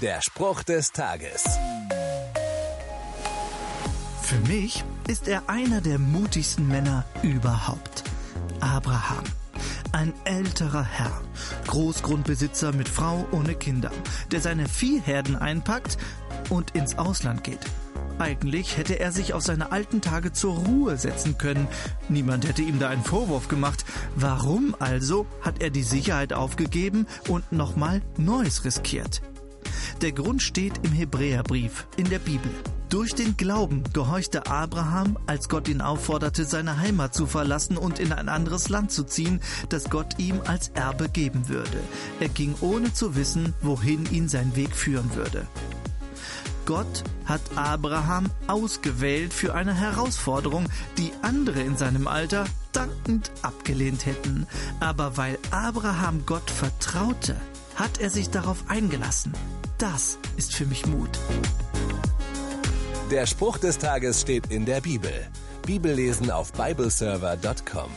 Der Spruch des Tages. Für mich ist er einer der mutigsten Männer überhaupt. Abraham. Ein älterer Herr, Großgrundbesitzer mit Frau ohne Kinder, der seine Viehherden einpackt und ins Ausland geht. Eigentlich hätte er sich auf seine alten Tage zur Ruhe setzen können. Niemand hätte ihm da einen Vorwurf gemacht. Warum also hat er die Sicherheit aufgegeben und nochmal Neues riskiert? Der Grund steht im Hebräerbrief in der Bibel. Durch den Glauben gehorchte Abraham, als Gott ihn aufforderte, seine Heimat zu verlassen und in ein anderes Land zu ziehen, das Gott ihm als Erbe geben würde. Er ging ohne zu wissen, wohin ihn sein Weg führen würde. Gott hat Abraham ausgewählt für eine Herausforderung, die andere in seinem Alter dankend abgelehnt hätten. Aber weil Abraham Gott vertraute, hat er sich darauf eingelassen. Das ist für mich Mut. Der Spruch des Tages steht in der Bibel. Bibellesen auf bibleserver.com.